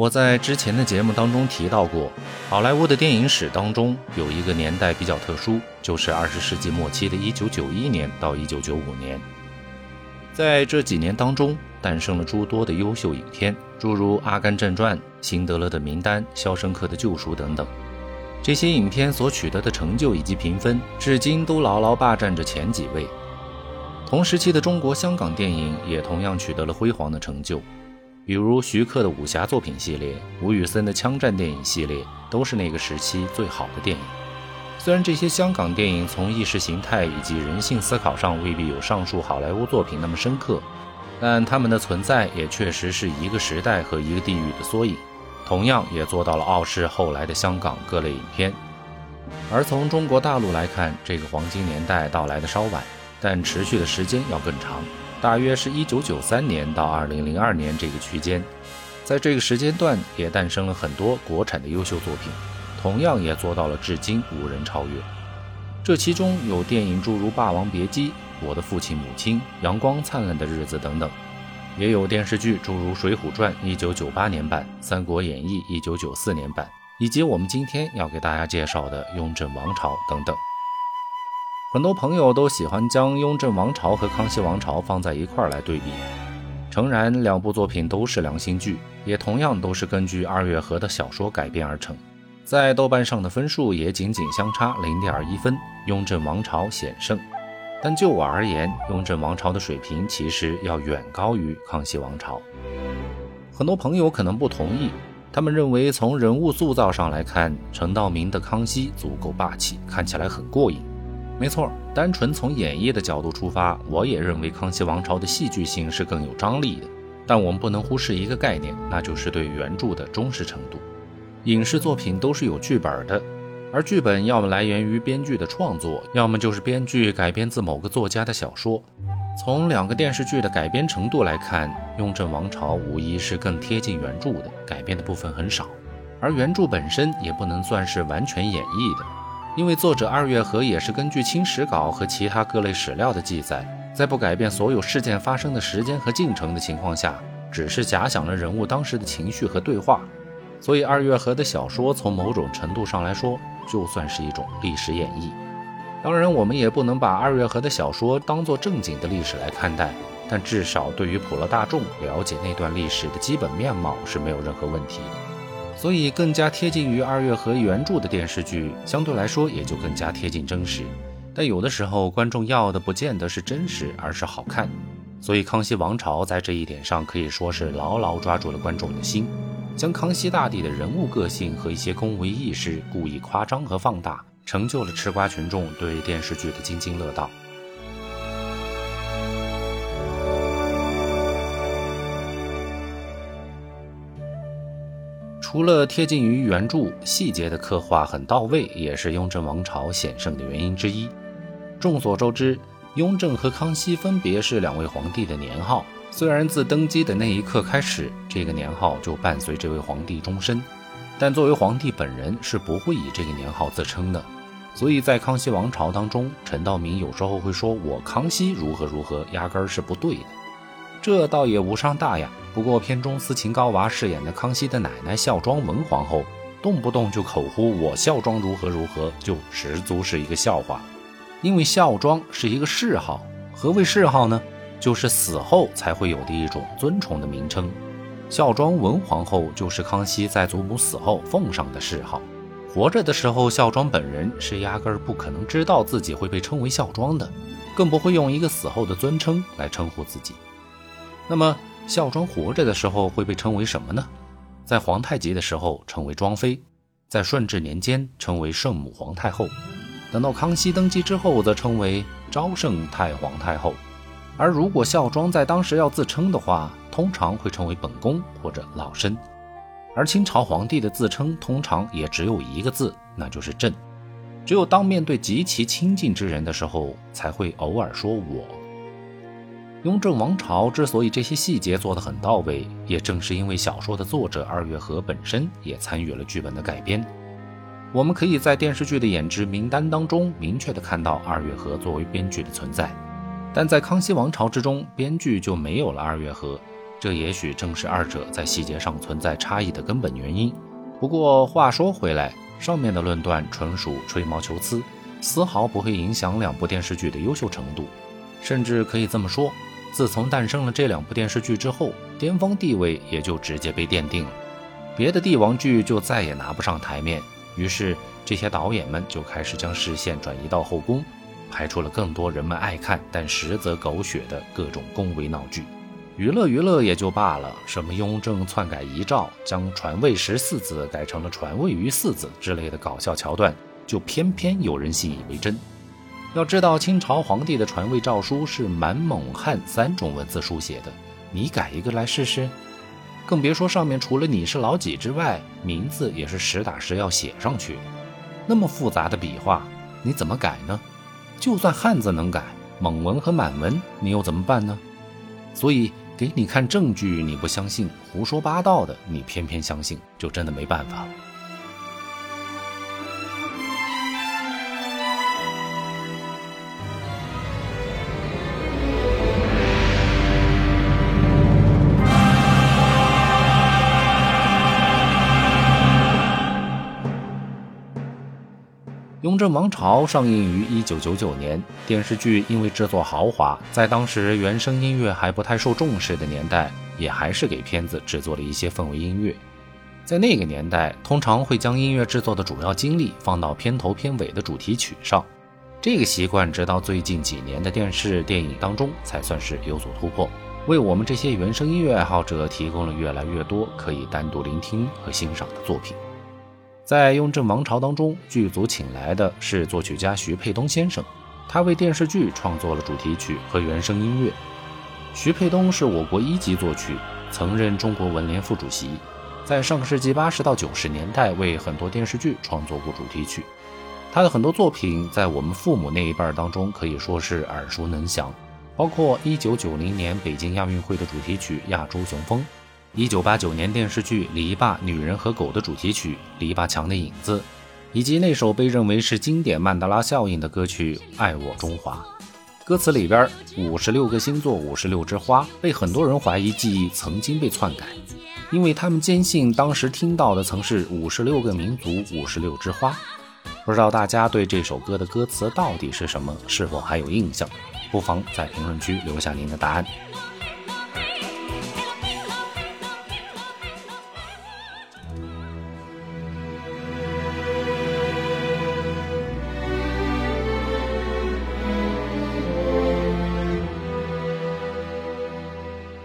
我在之前的节目当中提到过，好莱坞的电影史当中有一个年代比较特殊，就是二十世纪末期的1991年到1995年。在这几年当中，诞生了诸多的优秀影片，诸如《阿甘正传》《辛德勒的名单》《肖申克的救赎》等等。这些影片所取得的成就以及评分，至今都牢牢霸占着前几位。同时期的中国香港电影也同样取得了辉煌的成就。比如徐克的武侠作品系列、吴宇森的枪战电影系列，都是那个时期最好的电影。虽然这些香港电影从意识形态以及人性思考上未必有上述好莱坞作品那么深刻，但他们的存在也确实是一个时代和一个地域的缩影，同样也做到了傲视后来的香港各类影片。而从中国大陆来看，这个黄金年代到来的稍晚，但持续的时间要更长。大约是一九九三年到二零零二年这个区间，在这个时间段也诞生了很多国产的优秀作品，同样也做到了至今无人超越。这其中有电影诸如《霸王别姬》《我的父亲母亲》《阳光灿烂的日子》等等，也有电视剧诸如《水浒传》一九九八年版、《三国演义》一九九四年版，以及我们今天要给大家介绍的《雍正王朝》等等。很多朋友都喜欢将雍正王朝和康熙王朝放在一块儿来对比。诚然，两部作品都是良心剧，也同样都是根据二月河的小说改编而成，在豆瓣上的分数也仅仅相差零点一分，雍正王朝险胜。但就我而言，雍正王朝的水平其实要远高于康熙王朝。很多朋友可能不同意，他们认为从人物塑造上来看，陈道明的康熙足够霸气，看起来很过瘾。没错，单纯从演绎的角度出发，我也认为康熙王朝的戏剧性是更有张力的。但我们不能忽视一个概念，那就是对原著的忠实程度。影视作品都是有剧本的，而剧本要么来源于编剧的创作，要么就是编剧改编自某个作家的小说。从两个电视剧的改编程度来看，《雍正王朝》无疑是更贴近原著的，改编的部分很少，而原著本身也不能算是完全演绎的。因为作者二月河也是根据清史稿和其他各类史料的记载，在不改变所有事件发生的时间和进程的情况下，只是假想了人物当时的情绪和对话，所以二月河的小说从某种程度上来说，就算是一种历史演绎。当然，我们也不能把二月河的小说当作正经的历史来看待，但至少对于普罗大众了解那段历史的基本面貌是没有任何问题。所以，更加贴近于二月河原著的电视剧，相对来说也就更加贴近真实。但有的时候，观众要的不见得是真实，而是好看。所以，《康熙王朝》在这一点上可以说是牢牢抓住了观众的心，将康熙大帝的人物个性和一些恭维意识故意夸张和放大，成就了吃瓜群众对电视剧的津津乐道。除了贴近于原著，细节的刻画很到位，也是雍正王朝险胜的原因之一。众所周知，雍正和康熙分别是两位皇帝的年号，虽然自登基的那一刻开始，这个年号就伴随这位皇帝终身，但作为皇帝本人是不会以这个年号自称的。所以在康熙王朝当中，陈道明有时候会说我康熙如何如何，压根儿是不对的。这倒也无伤大雅。不过，片中斯琴高娃饰演的康熙的奶奶孝庄文皇后，动不动就口呼我孝庄如何如何，就十足是一个笑话。因为孝庄是一个谥号，何谓谥号呢？就是死后才会有的一种尊崇的名称。孝庄文皇后就是康熙在祖母死后奉上的谥号。活着的时候，孝庄本人是压根儿不可能知道自己会被称为孝庄的，更不会用一个死后的尊称来称呼自己。那么，孝庄活着的时候会被称为什么呢？在皇太极的时候称为庄妃，在顺治年间称为圣母皇太后，等到康熙登基之后则称为昭圣太皇太后。而如果孝庄在当时要自称的话，通常会称为本宫或者老身。而清朝皇帝的自称通常也只有一个字，那就是朕。只有当面对极其亲近之人的时候，才会偶尔说我。雍正王朝之所以这些细节做得很到位，也正是因为小说的作者二月河本身也参与了剧本的改编。我们可以在电视剧的演职名单当中明确的看到二月河作为编剧的存在，但在康熙王朝之中，编剧就没有了二月河，这也许正是二者在细节上存在差异的根本原因。不过话说回来，上面的论断纯属吹毛求疵，丝毫不会影响两部电视剧的优秀程度。甚至可以这么说，自从诞生了这两部电视剧之后，巅峰地位也就直接被奠定了，别的帝王剧就再也拿不上台面。于是，这些导演们就开始将视线转移到后宫，拍出了更多人们爱看但实则狗血的各种宫闱闹剧。娱乐娱乐也就罢了，什么雍正篡改遗诏，将传位十四子改成了传位于四子之类的搞笑桥段，就偏偏有人信以为真。要知道，清朝皇帝的传位诏书是满蒙汉三种文字书写的，你改一个来试试？更别说上面除了你是老几之外，名字也是实打实要写上去。那么复杂的笔画，你怎么改呢？就算汉字能改，蒙文和满文你又怎么办呢？所以。给你看证据，你不相信；胡说八道的，你偏偏相信，就真的没办法了雍正王朝》上映于一九九九年，电视剧因为制作豪华，在当时原声音乐还不太受重视的年代，也还是给片子制作了一些氛围音乐。在那个年代，通常会将音乐制作的主要精力放到片头片尾的主题曲上，这个习惯直到最近几年的电视电影当中才算是有所突破，为我们这些原声音乐爱好者提供了越来越多可以单独聆听和欣赏的作品。在《雍正王朝》当中，剧组请来的是作曲家徐沛东先生，他为电视剧创作了主题曲和原声音乐。徐沛东是我国一级作曲，曾任中国文联副主席，在上个世纪八十到九十年代为很多电视剧创作过主题曲。他的很多作品在我们父母那一辈当中可以说是耳熟能详，包括一九九零年北京亚运会的主题曲《亚洲雄风》。一九八九年电视剧《篱笆女人和狗》的主题曲《篱笆墙的影子》，以及那首被认为是经典曼德拉效应的歌曲《爱我中华》，歌词里边五十六个星座五十六枝花，被很多人怀疑记忆曾经被篡改，因为他们坚信当时听到的曾是五十六个民族五十六枝花。不知道大家对这首歌的歌词到底是什么，是否还有印象？不妨在评论区留下您的答案。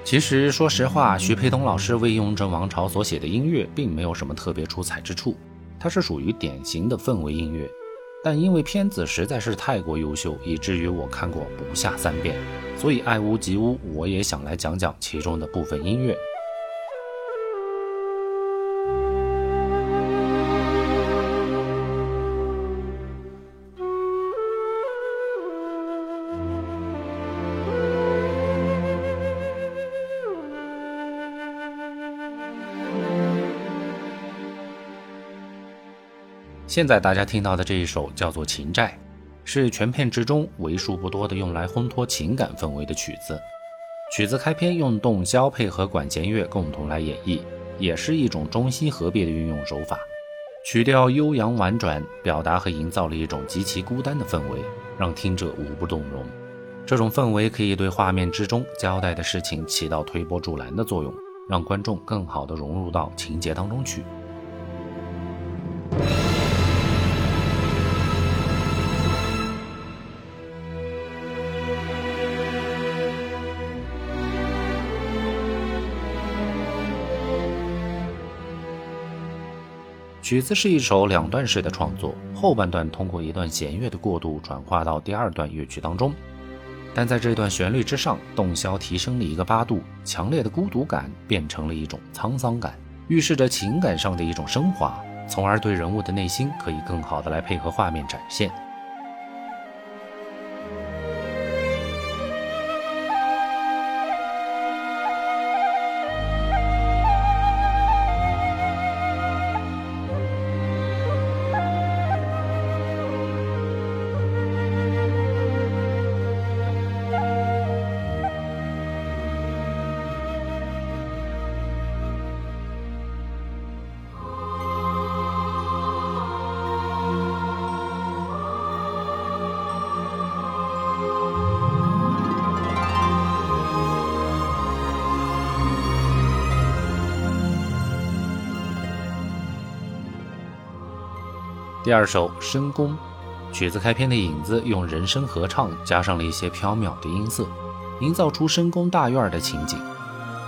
其实，说实话，徐沛东老师为《雍正王朝》所写的音乐并没有什么特别出彩之处，它是属于典型的氛围音乐。但因为片子实在是太过优秀，以至于我看过不下三遍，所以爱屋及乌，我也想来讲讲其中的部分音乐。现在大家听到的这一首叫做《情债》，是全片之中为数不多的用来烘托情感氛围的曲子。曲子开篇用洞箫配合管弦乐共同来演绎，也是一种中西合璧的运用手法。曲调悠扬婉转，表达和营造了一种极其孤单的氛围，让听者无不动容。这种氛围可以对画面之中交代的事情起到推波助澜的作用，让观众更好地融入到情节当中去。曲子是一首两段式的创作，后半段通过一段弦乐的过渡转化到第二段乐曲当中，但在这段旋律之上，洞箫提升了一个八度，强烈的孤独感变成了一种沧桑感，预示着情感上的一种升华，从而对人物的内心可以更好的来配合画面展现。第二首《深宫》，曲子开篇的影子用人声合唱加上了一些飘渺的音色，营造出深宫大院的情景。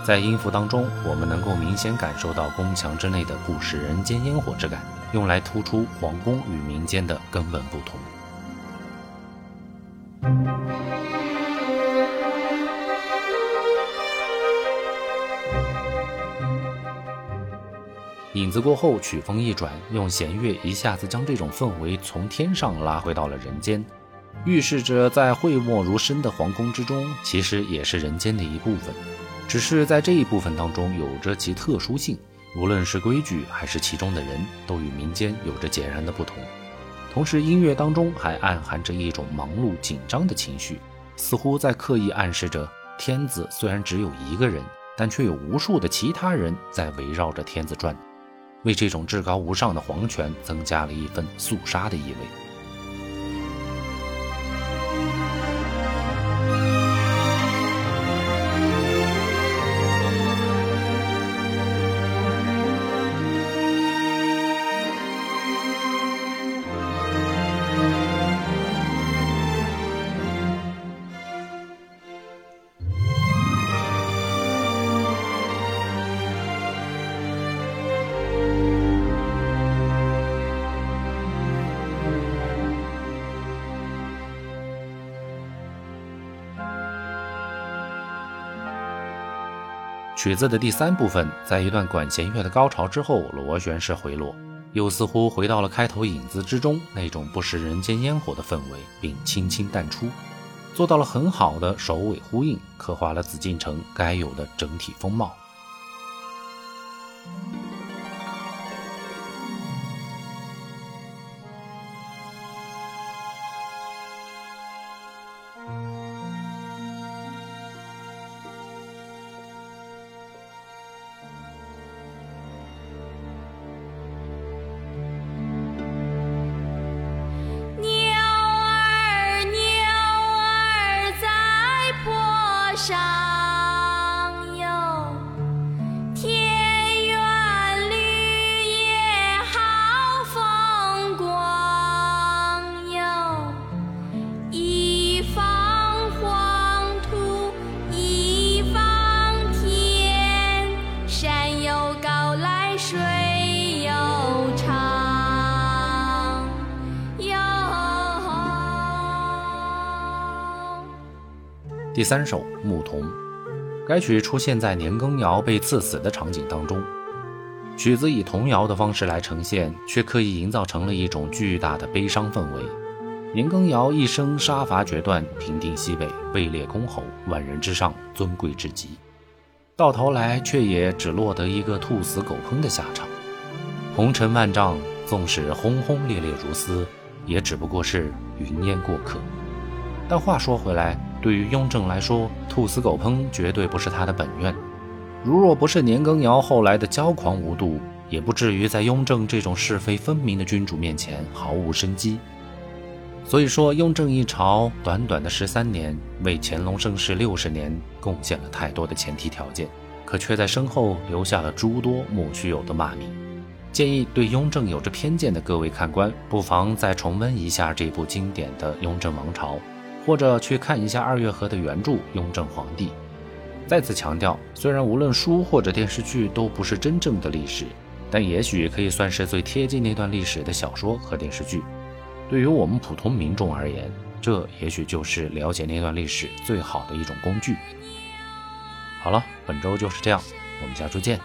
在音符当中，我们能够明显感受到宫墙之内的不食人间烟火之感，用来突出皇宫与民间的根本不同。影子过后，曲风一转，用弦乐一下子将这种氛围从天上拉回到了人间，预示着在讳莫如深的皇宫之中，其实也是人间的一部分。只是在这一部分当中有着其特殊性，无论是规矩还是其中的人，都与民间有着截然的不同。同时，音乐当中还暗含着一种忙碌紧张的情绪，似乎在刻意暗示着天子虽然只有一个人，但却有无数的其他人在围绕着天子转，为这种至高无上的皇权增加了一份肃杀的意味。曲子的第三部分，在一段管弦乐的高潮之后，螺旋式回落，又似乎回到了开头影子之中那种不食人间烟火的氛围，并轻轻淡出，做到了很好的首尾呼应，刻画了紫禁城该有的整体风貌。第三首《牧童》，该曲出现在年羹尧被赐死的场景当中，曲子以童谣的方式来呈现，却刻意营造成了一种巨大的悲伤氛围。年羹尧一生杀伐决断，平定西北，位列公侯，万人之上，尊贵至极，到头来却也只落得一个兔死狗烹的下场。红尘万丈，纵使轰轰烈烈如斯，也只不过是云烟过客。但话说回来。对于雍正来说，兔死狗烹绝对不是他的本愿。如若不是年羹尧后来的骄狂无度，也不至于在雍正这种是非分明的君主面前毫无生机。所以说，雍正一朝短短的十三年，为乾隆盛世六十年贡献了太多的前提条件，可却在身后留下了诸多莫须有的骂名。建议对雍正有着偏见的各位看官，不妨再重温一下这部经典的《雍正王朝》。或者去看一下二月河的原著《雍正皇帝》。再次强调，虽然无论书或者电视剧都不是真正的历史，但也许可以算是最贴近那段历史的小说和电视剧。对于我们普通民众而言，这也许就是了解那段历史最好的一种工具。好了，本周就是这样，我们下周见。